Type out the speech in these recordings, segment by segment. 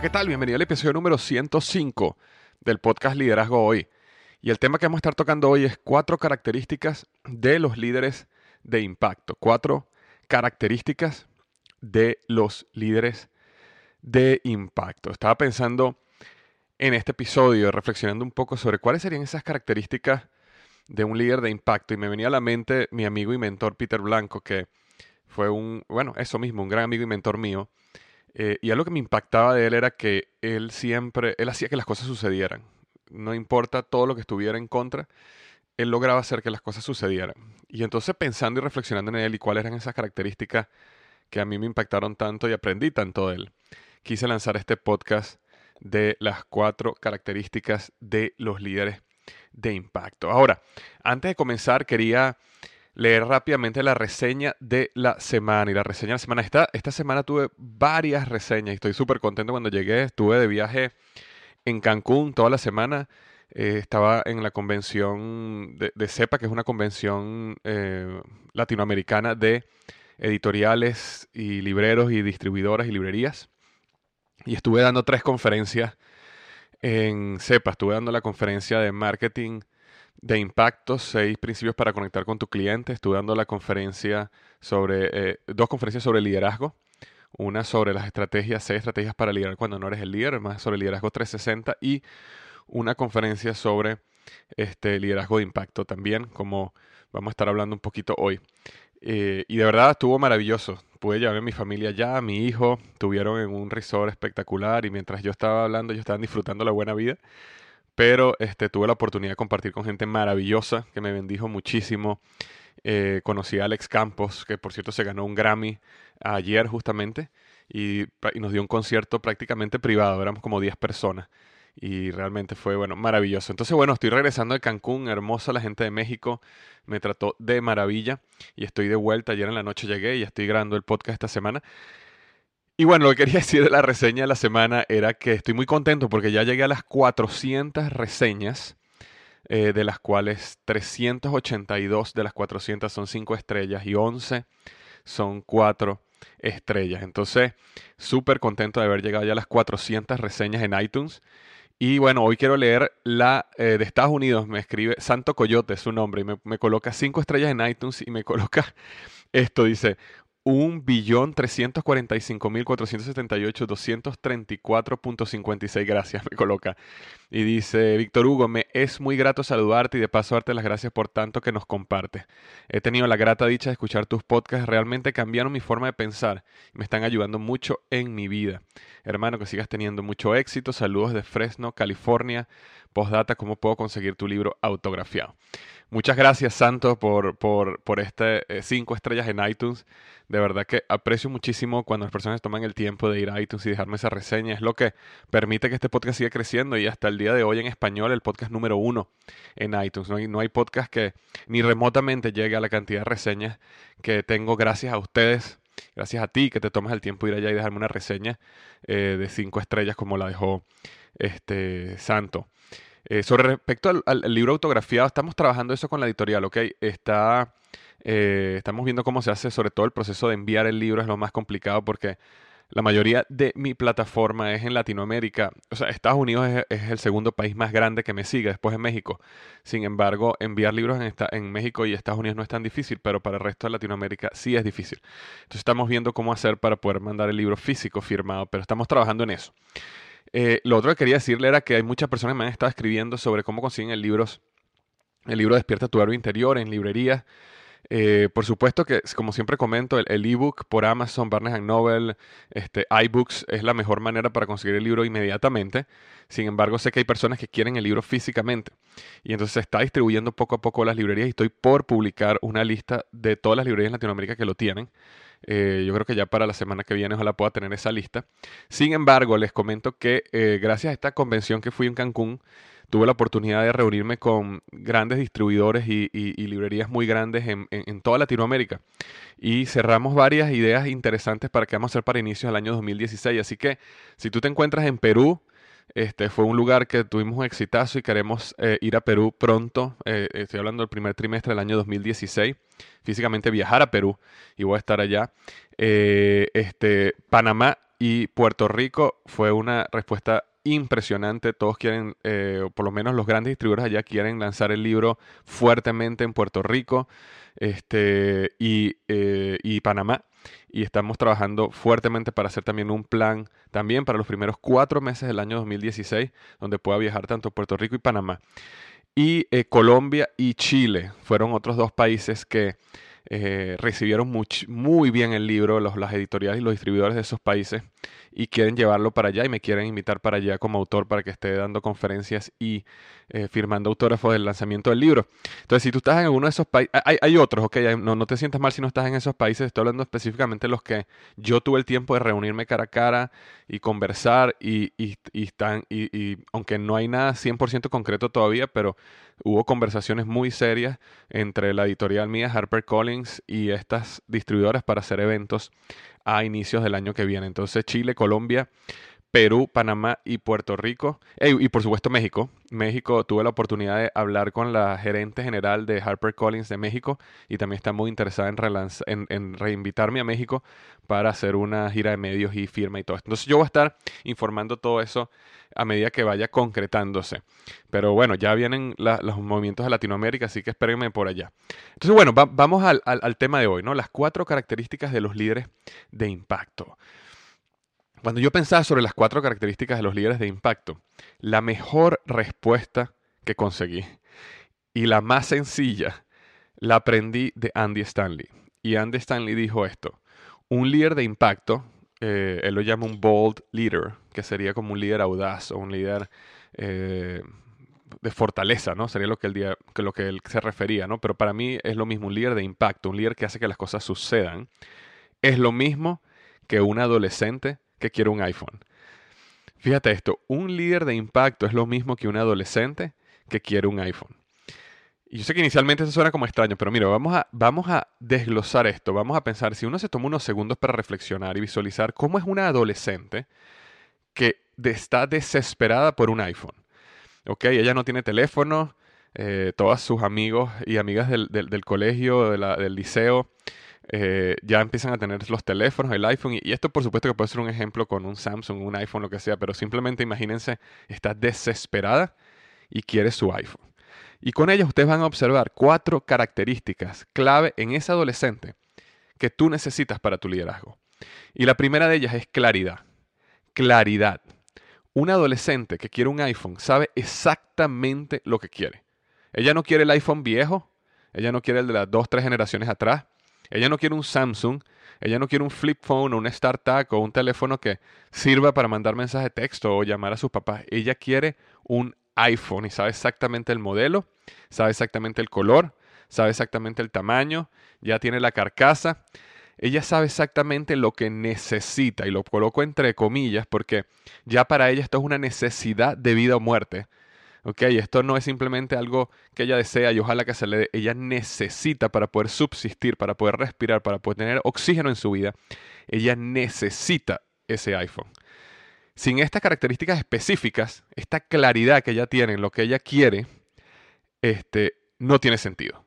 ¿Qué tal? Bienvenido al episodio número 105 del podcast Liderazgo Hoy. Y el tema que vamos a estar tocando hoy es cuatro características de los líderes de impacto. Cuatro características de los líderes de impacto. Estaba pensando en este episodio, reflexionando un poco sobre cuáles serían esas características de un líder de impacto. Y me venía a la mente mi amigo y mentor Peter Blanco, que fue un, bueno, eso mismo, un gran amigo y mentor mío eh, y algo que me impactaba de él era que él siempre, él hacía que las cosas sucedieran. No importa todo lo que estuviera en contra, él lograba hacer que las cosas sucedieran. Y entonces pensando y reflexionando en él y cuáles eran esas características que a mí me impactaron tanto y aprendí tanto de él, quise lanzar este podcast de las cuatro características de los líderes de impacto. Ahora, antes de comenzar, quería leer rápidamente la reseña de la semana. Y la reseña de la semana, esta, esta semana tuve varias reseñas y estoy súper contento cuando llegué. Estuve de viaje en Cancún toda la semana. Eh, estaba en la convención de, CEPA, que es una convención eh, latinoamericana de editoriales y libreros y distribuidoras y librerías. Y estuve dando tres conferencias en CEPA. Estuve dando la conferencia de marketing de impacto, seis principios para conectar con tu cliente. Estuve dando la conferencia sobre, eh, dos conferencias sobre liderazgo. Una sobre las estrategias, seis estrategias para liderar cuando no eres el líder, más sobre liderazgo 360 y una conferencia sobre este liderazgo de impacto también, como vamos a estar hablando un poquito hoy. Eh, y de verdad estuvo maravilloso. Pude llevar a mi familia ya, mi hijo, tuvieron en un resort espectacular y mientras yo estaba hablando, ellos estaban disfrutando la buena vida. Pero este, tuve la oportunidad de compartir con gente maravillosa que me bendijo muchísimo. Eh, conocí a Alex Campos, que por cierto se ganó un Grammy ayer justamente, y, nos dio un concierto prácticamente privado, éramos como 10 personas. Y realmente fue, bueno, maravilloso. Entonces, bueno, estoy regresando de Cancún, hermosa la gente de México, me trató de maravilla y estoy de vuelta. Ayer en la noche llegué y estoy grabando el podcast esta semana. Y bueno, lo que quería decir de la reseña de la semana era que estoy muy contento porque ya llegué a las 400 reseñas, eh, de las cuales 382 de las 400 son 5 estrellas y 11 son 4 estrellas. Entonces, súper contento de haber llegado ya a las 400 reseñas en iTunes. Y bueno, hoy quiero leer la eh, de Estados Unidos. Me escribe Santo Coyote, es su nombre, y me, me coloca 5 estrellas en iTunes y me coloca esto. Dice, un gracias me coloca. Y dice Víctor Hugo me es muy grato saludarte y de paso darte las gracias por tanto que nos compartes. He tenido la grata dicha de escuchar tus podcasts. Realmente cambiaron mi forma de pensar. Me están ayudando mucho en mi vida. Hermano que sigas teniendo mucho éxito. Saludos de Fresno California postdata cómo puedo conseguir tu libro autografiado Muchas gracias, Santo, por, por, por este eh, cinco estrellas en iTunes. De verdad que aprecio muchísimo cuando las personas toman el tiempo de ir a iTunes y dejarme esa reseña. Es lo que permite que este podcast siga creciendo y hasta el día de hoy en español el podcast número uno en iTunes. No hay, no hay podcast que ni remotamente llegue a la cantidad de reseñas que tengo gracias a ustedes. Gracias a ti que te tomas el tiempo de ir allá y dejarme una reseña eh, de cinco estrellas como la dejó este Santo. Eh, sobre respecto al, libro autografiado, estamos trabajando eso con la editorial, ¿ok? Está, eh, estamos viendo cómo se hace, sobre todo el proceso de enviar el libro es lo más complicado porque la mayoría de mi plataforma es en Latinoamérica. O sea, Estados Unidos es, es el segundo país más grande que me sigue, después de México. Sin embargo, enviar libros en México y Estados Unidos no es tan difícil, pero para el resto de Latinoamérica sí es difícil. Entonces estamos viendo cómo hacer para poder mandar el libro físico firmado, pero estamos trabajando en eso. Eh, lo otro que quería decirle era que hay muchas personas que me han estado escribiendo sobre cómo consiguen el libro, el libro Despierta tu héroe interior en librerías. Eh, por supuesto que, como siempre comento, el ebook por Amazon, Barnes Noble, este, iBooks es la mejor manera para conseguir el libro inmediatamente. Sin embargo, sé que hay personas que quieren el libro físicamente. Y entonces se está distribuyendo poco a poco las librerías y estoy por publicar una lista de todas las librerías en Latinoamérica que lo tienen. Eh, yo creo que ya para la semana que viene ojalá pueda tener esa lista. Sin embargo, les comento que eh, gracias a esta convención que fui en Cancún, tuve la oportunidad de reunirme con grandes distribuidores y, librerías muy grandes en, en, en, toda Latinoamérica. Y cerramos varias ideas interesantes para que vamos a hacer para inicios del año 2016. Así que si tú te encuentras en Perú, este fue un lugar que tuvimos un exitazo y queremos eh, ir a Perú pronto. Eh, estoy hablando del primer trimestre del año 2016. Físicamente viajar a Perú y voy a estar allá. Eh, este, Panamá y Puerto Rico fue una respuesta impresionante. Todos quieren, por lo menos los grandes distribuidores allá quieren lanzar el libro fuertemente en Puerto Rico este, y Panamá. Y estamos trabajando fuertemente para hacer también un plan, también para los primeros cuatro meses del año 2016, donde pueda viajar tanto Puerto Rico y Panamá. Y eh, Colombia y Chile fueron otros dos países que eh, recibieron muy, bien el libro, las editoriales y los distribuidores de esos países, y quieren llevarlo para allá y me quieren invitar para allá como autor para que esté dando conferencias y eh, firmando autógrafos del lanzamiento del libro. Entonces, si tú estás en alguno de esos países, hay, hay, otros, ok, no, no te sientas mal si no estás en esos países, estoy hablando específicamente de los que yo tuve el tiempo de reunirme cara a cara y conversar y, y, y están, y, y aunque no hay nada 100% concreto todavía, pero hubo conversaciones muy serias entre la editorial mía, HarperCollins, y estas distribuidoras para hacer eventos a inicios del año que viene. Entonces, Chile, Colombia, Perú, Panamá y Puerto Rico. Y por supuesto México. México tuve la oportunidad de hablar con la gerente general de HarperCollins de México y también está muy interesada en, reinvitarme a México para hacer una gira de medios y firma y todo esto. Entonces yo voy a estar informando todo eso a medida que vaya concretándose. Pero bueno, ya vienen los movimientos de Latinoamérica, así que espérenme por allá. Entonces bueno, va, vamos al, al tema de hoy, ¿no? Las cuatro características de los líderes de impacto. Cuando yo pensaba sobre las cuatro características de los líderes de impacto, la mejor respuesta que conseguí y la más sencilla la aprendí de Andy Stanley. Y Andy Stanley dijo esto, un líder de impacto, eh, él lo llama un bold leader, que sería como un líder audaz o un líder eh, de fortaleza, ¿no? Sería lo que, él, que lo que él se refería, ¿no? Pero para mí es lo mismo, un líder de impacto, un líder que hace que las cosas sucedan. Es lo mismo que un adolescente que quiere un iPhone. Fíjate esto, un líder de impacto es lo mismo que un adolescente que quiere un iPhone. Y yo sé que inicialmente eso suena como extraño, pero mira, vamos a, vamos a desglosar esto, vamos a pensar, si uno se toma unos segundos para reflexionar y visualizar cómo es una adolescente que está desesperada por un iPhone. Ok, ella no tiene teléfono, eh, todos sus amigos y amigas del, del, colegio, del liceo, eh, ya empiezan a tener los teléfonos, el iPhone, y, esto por supuesto que puede ser un ejemplo con un Samsung, un iPhone, lo que sea, pero simplemente imagínense, está desesperada y quiere su iPhone. Y con ellas ustedes van a observar cuatro características clave en ese adolescente que tú necesitas para tu liderazgo. Y la primera de ellas es claridad. Claridad. Un adolescente que quiere un iPhone sabe exactamente lo que quiere. Ella no quiere el iPhone viejo, ella no quiere el de las dos, tres generaciones atrás, ella no quiere un Samsung, ella no quiere un flip phone o un StarTAC o un teléfono que sirva para mandar mensajes de texto o llamar a sus papás. Ella quiere un iPhone y sabe exactamente el modelo sabe exactamente el color, sabe exactamente el tamaño, ya tiene la carcasa. Ella sabe exactamente lo que necesita y lo coloco entre comillas porque ya para ella esto es una necesidad de vida o muerte. ¿Ok? Esto no es simplemente algo que ella desea y ojalá que se le dé. Ella necesita para poder subsistir, para poder respirar, para poder tener oxígeno en su vida. Ella necesita ese iPhone. Sin estas características específicas, esta claridad que ella tiene en lo que ella quiere, este, no tiene sentido.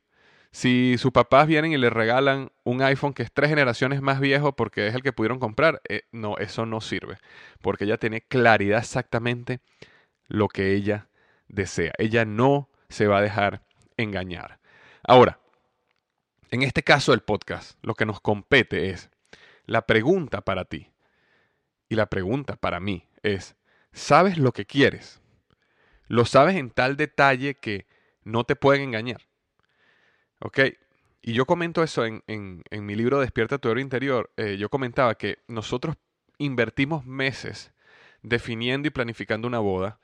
Si sus papás vienen y le regalan un iPhone que es tres generaciones más viejo porque es el que pudieron comprar, eh, no, eso no sirve. Porque ella tiene claridad exactamente lo que ella desea. Ella no se va a dejar engañar. Ahora, en este caso del podcast, lo que nos compete es la pregunta para ti y la pregunta para mí es, ¿sabes lo que quieres? ¿Lo sabes en tal detalle que no te pueden engañar? ¿Ok? Y yo comento eso en, mi libro Despierta tu héroe interior. Eh, yo comentaba que nosotros invertimos meses definiendo y planificando una boda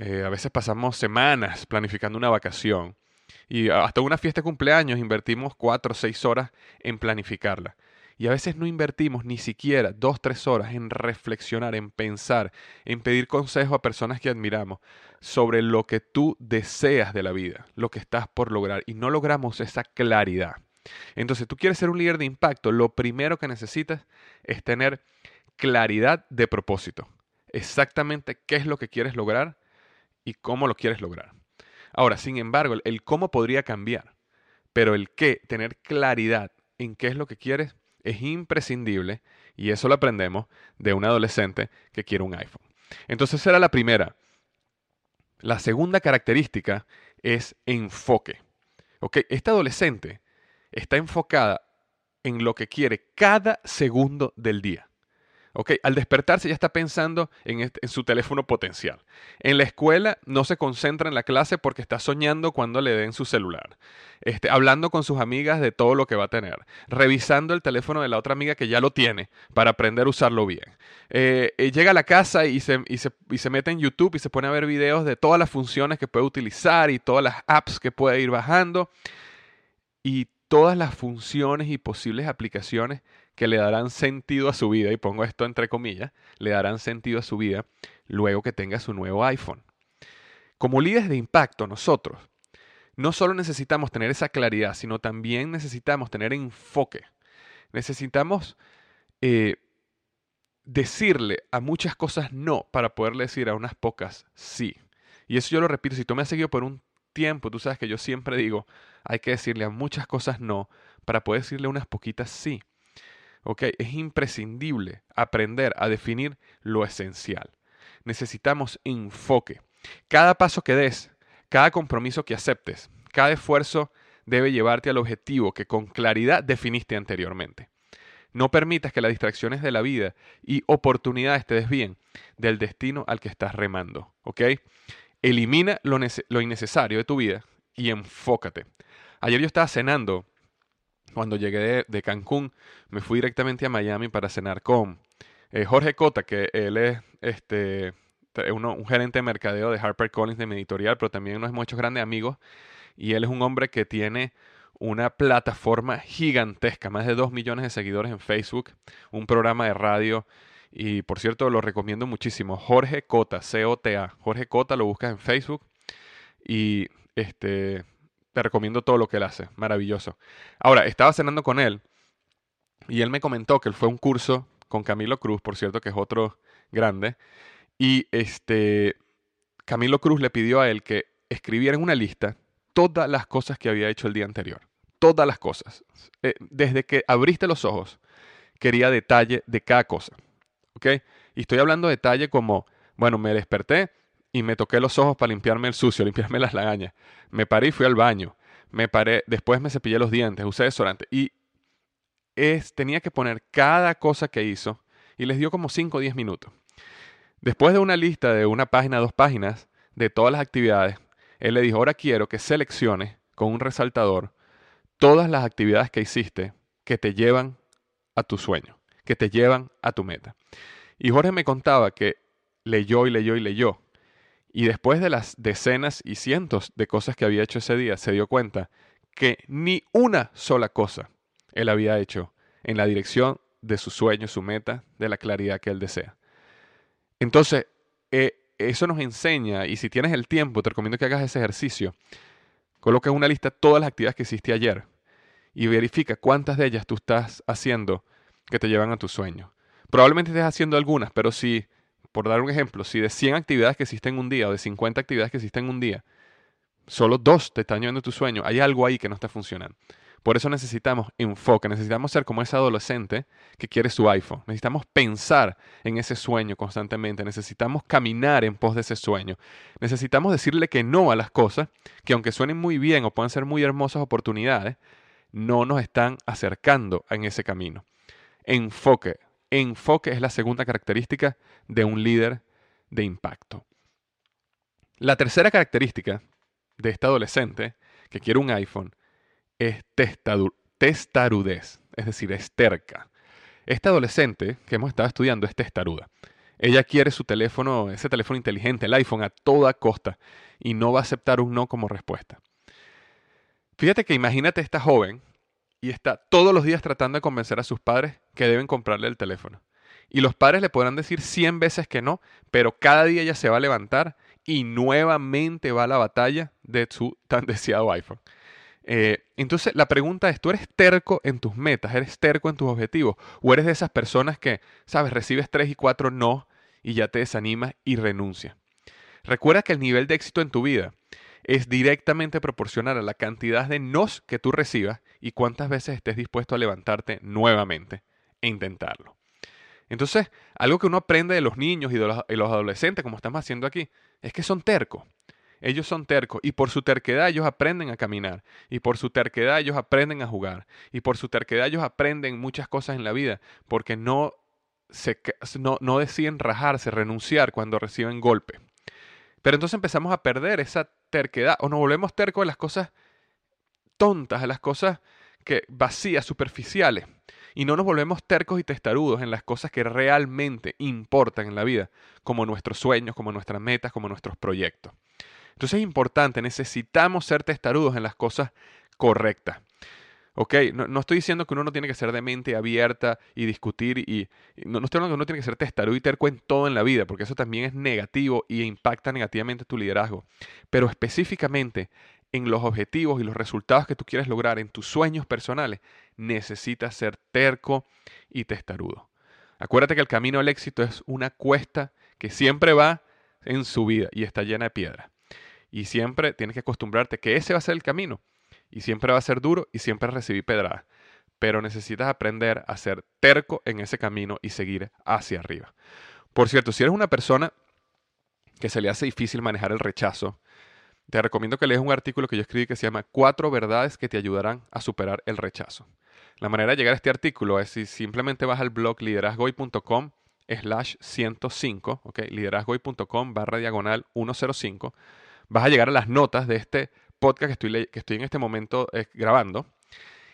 eh, a veces pasamos semanas planificando una vacación y hasta una fiesta de cumpleaños invertimos cuatro o seis horas en planificarla. Y a veces no invertimos ni siquiera dos, tres horas en reflexionar, en pensar, en pedir consejo a personas que admiramos sobre lo que tú deseas de la vida, lo que estás por lograr. Y no logramos esa claridad. Entonces, tú quieres ser un líder de impacto, lo primero que necesitas es tener claridad de propósito. Exactamente qué es lo que quieres lograr y cómo lo quieres lograr. Ahora, sin embargo, el, cómo podría cambiar, pero el qué, tener claridad en qué es lo que quieres, es imprescindible y eso lo aprendemos de un adolescente que quiere un iPhone. Entonces, era la primera. La segunda característica es enfoque. ¿Ok? Esta adolescente está enfocada en lo que quiere cada segundo del día. Al despertarse ya está pensando en, su teléfono potencial. En la escuela no se concentra en la clase porque está soñando cuando le den su celular. Este, hablando con sus amigas de todo lo que va a tener. Revisando el teléfono de la otra amiga que ya lo tiene para aprender a usarlo bien. Eh, eh, llega a la casa y se, y se mete en YouTube y se pone a ver videos de todas las funciones que puede utilizar y todas las apps que puede ir bajando. Y todas las funciones y posibles aplicaciones que le darán sentido a su vida, y pongo esto entre comillas, le darán sentido a su vida luego que tenga su nuevo iPhone. Como líderes de impacto, nosotros no solo necesitamos tener esa claridad, sino también necesitamos tener enfoque. Necesitamos eh, decirle a muchas cosas no para poderle decir a unas pocas sí. Y eso yo lo repito, si tú me has seguido por un tiempo, tú sabes que yo siempre digo, hay que decirle a muchas cosas no para poder decirle unas poquitas sí. Es imprescindible aprender a definir lo esencial. Necesitamos enfoque. Cada paso que des, cada compromiso que aceptes, cada esfuerzo debe llevarte al objetivo que con claridad definiste anteriormente. No permitas que las distracciones de la vida y oportunidades te desvíen del destino al que estás remando. Elimina lo, lo innecesario de tu vida y enfócate. Ayer yo estaba cenando cuando llegué de, Cancún, me fui directamente a Miami para cenar con eh, Jorge Cota, que él es este, un gerente de mercadeo de HarperCollins de mi editorial, pero también nos hemos hecho grandes amigos. Y él es un hombre que tiene una plataforma gigantesca, más de 2 millones de seguidores en Facebook, un programa de radio. Y por cierto, lo recomiendo muchísimo. Jorge Cota, C-O-T-A. Jorge Cota, lo buscas en Facebook. Y este, te recomiendo todo lo que él hace. Maravilloso. Ahora, estaba cenando con él y él me comentó que él fue a un curso con Camilo Cruz, por cierto, que es otro grande. Y este, Camilo Cruz le pidió a él que escribiera en una lista todas las cosas que había hecho el día anterior. Todas las cosas. Eh, desde que abriste los ojos, quería detalle de cada cosa. ¿Ok? Y estoy hablando de detalle como, bueno, me desperté, y me toqué los ojos para limpiarme el sucio, limpiarme las lagañas. Me paré y fui al baño. Me paré, después me cepillé los dientes, usé desodorante y es, tenía que poner cada cosa que hizo y les dio como 5 o 10 minutos. Después de una lista de una página, dos páginas de todas las actividades, él le dijo, ahora quiero que selecciones con un resaltador todas las actividades que hiciste que te llevan a tu sueño, que te llevan a tu meta. Y Jorge me contaba que leyó y leyó y leyó Y después de las decenas y cientos de cosas que había hecho ese día, se dio cuenta que ni una sola cosa él había hecho en la dirección de su sueño, su meta, de la claridad que él desea. Entonces, eh, eso nos enseña, y si tienes el tiempo, te recomiendo que hagas ese ejercicio. Coloca en una lista todas las actividades que hiciste ayer y verifica cuántas de ellas tú estás haciendo que te llevan a tu sueño. Probablemente estés haciendo algunas, pero si, por dar un ejemplo, si de 100 actividades que hiciste en un día o de 50 actividades que hiciste en un día, solo dos te están llevando tu sueño, hay algo ahí que no está funcionando. Por eso necesitamos enfoque, necesitamos ser como ese adolescente que quiere su iPhone. Necesitamos pensar en ese sueño constantemente, necesitamos caminar en pos de ese sueño. Necesitamos decirle que no a las cosas que aunque suenen muy bien o puedan ser muy hermosas oportunidades, no nos están acercando en ese camino. Enfoque. Enfoque es la segunda característica de un líder de impacto. La tercera característica de este adolescente que quiere un iPhone es testarudez, es decir, es terca. Este adolescente que hemos estado estudiando es testaruda. Ella quiere su teléfono, ese teléfono inteligente, el iPhone, a toda costa y no va a aceptar un no como respuesta. Fíjate que imagínate esta joven y está todos los días tratando de convencer a sus padres que deben comprarle el teléfono. Y los padres le podrán decir 100 veces que no, pero cada día ella se va a levantar y nuevamente va a la batalla de su tan deseado iPhone. Eh, entonces la pregunta es, ¿tú eres terco en tus metas? ¿Eres terco en tus objetivos? ¿O eres de esas personas que, sabes, recibes tres y cuatro no y ya te desanimas y renuncias? Recuerda que el nivel de éxito en tu vida es directamente proporcional a la cantidad de nos que tú recibas y cuántas veces estés dispuesto a levantarte nuevamente e intentarlo. Entonces, algo que uno aprende de los niños y de los, adolescentes, como estamos haciendo aquí, es que son tercos. Ellos son tercos y por su terquedad ellos aprenden a caminar y por su terquedad ellos aprenden a jugar y por su terquedad ellos aprenden muchas cosas en la vida porque no, se, no, no deciden rajarse, renunciar cuando reciben golpe. Pero entonces empezamos a perder esa terquedad o nos volvemos tercos de las cosas tontas, de las cosas que vacías, superficiales. Y no nos volvemos tercos y testarudos en las cosas que realmente importan en la vida, como nuestros sueños, como nuestras metas, como nuestros proyectos. Entonces es importante, necesitamos ser testarudos en las cosas correctas. ¿Ok? No, estoy diciendo que uno no tiene que ser de mente abierta y discutir y, no, no, estoy hablando que uno tiene que ser testarudo y terco en todo en la vida, porque eso también es negativo y impacta negativamente tu liderazgo. Pero específicamente en los objetivos y los resultados que tú quieres lograr en tus sueños personales, necesitas ser terco y testarudo. Acuérdate que el camino al éxito es una cuesta que siempre va en su vida y está llena de piedras. Y siempre tienes que acostumbrarte que ese va a ser el camino. Y siempre va a ser duro y siempre recibir pedradas. Pero necesitas aprender a ser terco en ese camino y seguir hacia arriba. Por cierto, si eres una persona que se le hace difícil manejar el rechazo, te recomiendo que leas un artículo que yo escribí que se llama Cuatro verdades que te ayudarán a superar el rechazo. La manera de llegar a este artículo es si simplemente vas al blog liderazgoy.com slash 105, ok, liderazgoy.com barra diagonal 105 vas a llegar a las notas de este podcast que estoy, que estoy en este momento eh, grabando.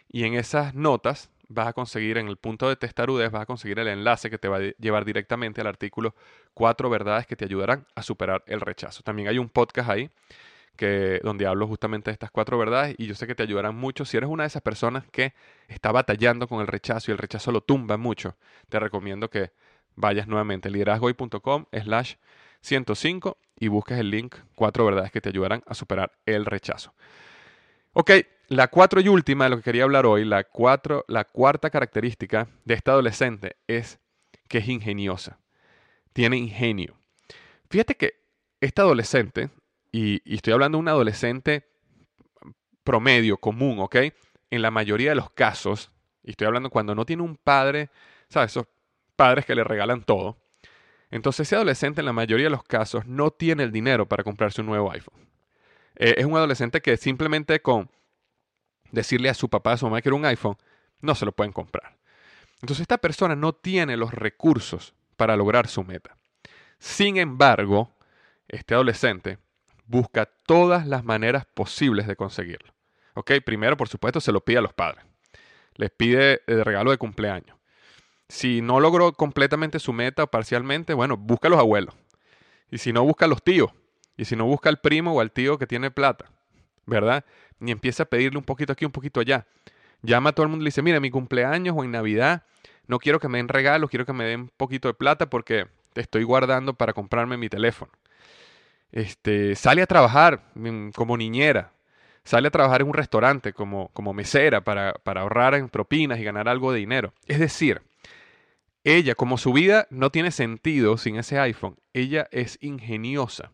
Y en esas notas vas a conseguir, en el punto de testarudez, vas a conseguir el enlace que te va a llevar directamente al artículo Cuatro verdades que te ayudarán a superar el rechazo. También hay un podcast ahí que, donde hablo justamente de estas cuatro verdades y yo sé que te ayudarán mucho. Si eres una de esas personas que está batallando con el rechazo y el rechazo lo tumba mucho, te recomiendo que vayas nuevamente liderazgoy.com slash 105 y busques el link Cuatro verdades que te ayudarán a superar el rechazo. Ok, la cuatro y última de lo que quería hablar hoy, la, cuatro, la cuarta característica de esta adolescente es que es ingeniosa. Tiene ingenio. Fíjate que esta adolescente, y, estoy hablando de un adolescente promedio, común, ¿ok? En la mayoría de los casos, y estoy hablando cuando no tiene un padre, ¿sabes? Esos padres que le regalan todo. Entonces ese adolescente en la mayoría de los casos no tiene el dinero para comprarse un nuevo iPhone. Eh, es un adolescente que simplemente con decirle a su papá, a su mamá que era un iPhone, no se lo pueden comprar. Entonces esta persona no tiene los recursos para lograr su meta. Sin embargo, este adolescente busca todas las maneras posibles de conseguirlo. ¿Ok? Primero, por supuesto, se lo pide a los padres. Les pide el regalo de cumpleaños. Si no logró completamente su meta parcialmente, bueno, busca a los abuelos. Y si no, busca a los tíos. Y si no busca al primo o al tío que tiene plata, ¿verdad? Ni empieza a pedirle un poquito aquí, un poquito allá. Llama a todo el mundo y le dice, mira, mi cumpleaños o en Navidad, no quiero que me den regalos, quiero que me den un poquito de plata porque te estoy guardando para comprarme mi teléfono. Este, sale a trabajar mm, como niñera, sale a trabajar en un restaurante como, como mesera para, para ahorrar en propinas y ganar algo de dinero. Es decir, ella, como su vida no tiene sentido sin ese iPhone, ella es ingeniosa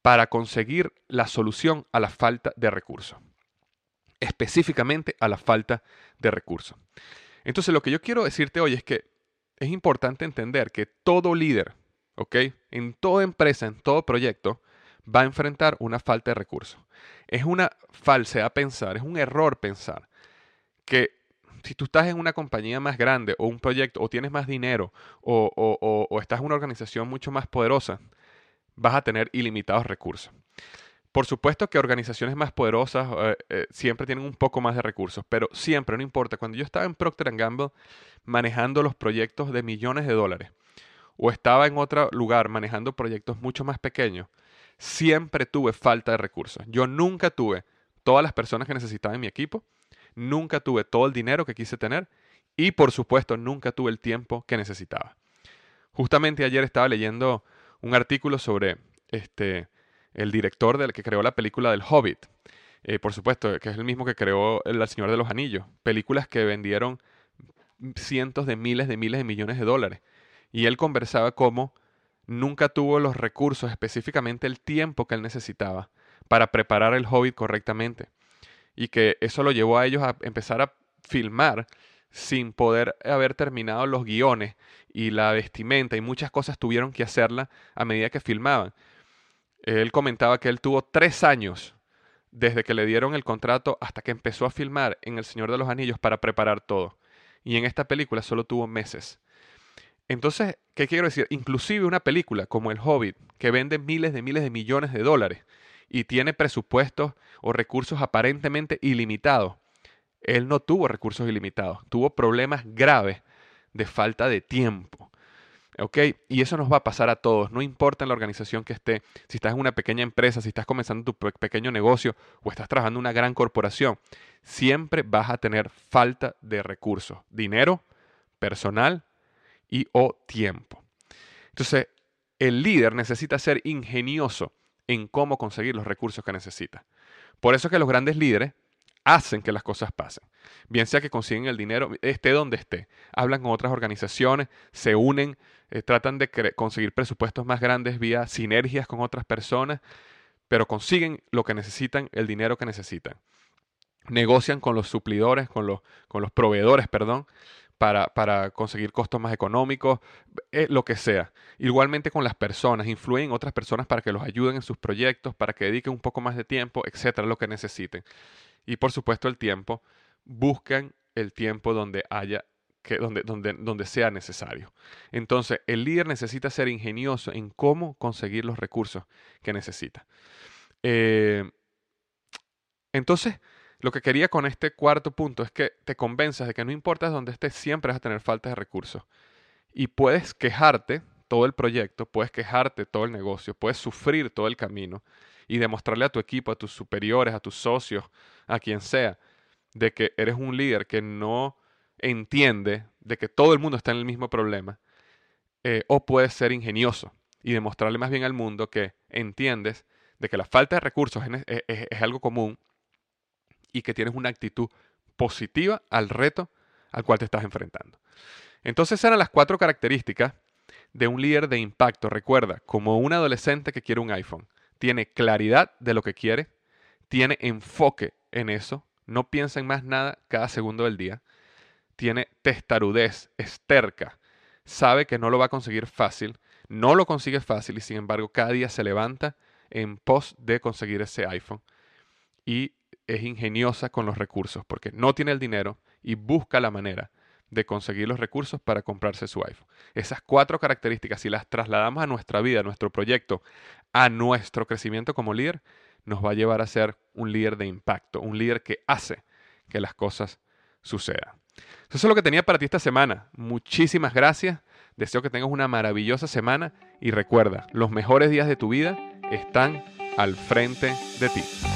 para conseguir la solución a la falta de recursos. Específicamente a la falta de recursos. Entonces lo que yo quiero decirte hoy es que es importante entender que todo líder, ¿ok? En toda empresa, en todo proyecto, va a enfrentar una falta de recursos. Es una falsedad pensar, es un error pensar que si tú estás en una compañía más grande o un proyecto o tienes más dinero o, estás en una organización mucho más poderosa, vas a tener ilimitados recursos. Por supuesto que organizaciones más poderosas eh, eh, siempre tienen un poco más de recursos, pero siempre, no importa. Cuando yo estaba en Procter Gamble manejando los proyectos de millones de dólares, o estaba en otro lugar manejando proyectos mucho más pequeños, siempre tuve falta de recursos. Yo nunca tuve todas las personas que necesitaba en mi equipo, nunca tuve todo el dinero que quise tener y por supuesto nunca tuve el tiempo que necesitaba. Justamente ayer estaba leyendo un artículo sobre este, el director del que creó la película del Hobbit. Eh, por supuesto, que es el mismo que creó El Señor de los Anillos. Películas que vendieron cientos de miles de miles de millones de dólares. Y él conversaba cómo nunca tuvo los recursos, específicamente el tiempo que él necesitaba para preparar el Hobbit correctamente. Y que eso lo llevó a ellos a empezar a filmar sin poder haber terminado los guiones y la vestimenta y muchas cosas tuvieron que hacerla a medida que filmaban. Él comentaba que él tuvo tres años desde que le dieron el contrato hasta que empezó a filmar en El Señor de los Anillos para preparar todo. Y en esta película solo tuvo meses. Entonces, ¿qué quiero decir? Inclusive una película como El Hobbit, que vende miles de miles de millones de dólares y tiene presupuestos o recursos aparentemente ilimitados, él no tuvo recursos ilimitados, tuvo problemas graves de falta de tiempo. ¿Ok? Y eso nos va a pasar a todos, no importa en la organización que esté, si estás en una pequeña empresa, si estás comenzando tu pequeño negocio o estás trabajando en una gran corporación, siempre vas a tener falta de recursos, dinero, personal y o tiempo. Entonces, el líder necesita ser ingenioso en cómo conseguir los recursos que necesita. Por eso es que los grandes líderes hacen que las cosas pasen. Bien sea que consiguen el dinero, esté donde esté. Hablan con otras organizaciones, se unen, eh, tratan de conseguir presupuestos más grandes vía sinergias con otras personas, pero consiguen lo que necesitan, el dinero que necesitan. Negocian con los suplidores, con los, con los proveedores, perdón, para, para, conseguir costos más económicos, eh, lo que sea. Igualmente con las personas, influyen en otras personas para que los ayuden en sus proyectos, para que dediquen un poco más de tiempo, etcétera, lo que necesiten y por supuesto el tiempo, buscan el tiempo donde haya que, donde, donde, donde sea necesario. Entonces, el líder necesita ser ingenioso en cómo conseguir los recursos que necesita. Eh, entonces, lo que quería con este cuarto punto es que te convenzas de que no importa dónde estés, siempre vas a tener falta de recursos. Y puedes quejarte todo el proyecto, puedes quejarte todo el negocio, puedes sufrir todo el camino, y demostrarle a tu equipo, a tus superiores, a tus socios, a quien sea, de que eres un líder que no entiende de que todo el mundo está en el mismo problema, eh, o puedes ser ingenioso y demostrarle más bien al mundo que entiendes de que la falta de recursos es algo común y que tienes una actitud positiva al reto al cual te estás enfrentando. Entonces eran las cuatro características de un líder de impacto. Recuerda, como un adolescente que quiere un iPhone tiene claridad de lo que quiere, tiene enfoque en eso, no piensa en más nada cada segundo del día, tiene testarudez, esterca, sabe que no lo va a conseguir fácil, no lo consigue fácil y sin embargo cada día se levanta en pos de conseguir ese iPhone y es ingeniosa con los recursos porque no tiene el dinero y busca la manera de conseguir los recursos para comprarse su iPhone. Esas cuatro características, si las trasladamos a nuestra vida, a nuestro proyecto, a nuestro crecimiento como líder, nos va a llevar a ser un líder de impacto, un líder que hace que las cosas sucedan. Eso es lo que tenía para ti esta semana. Muchísimas gracias. Deseo que tengas una maravillosa semana y recuerda, los mejores días de tu vida están al frente de ti.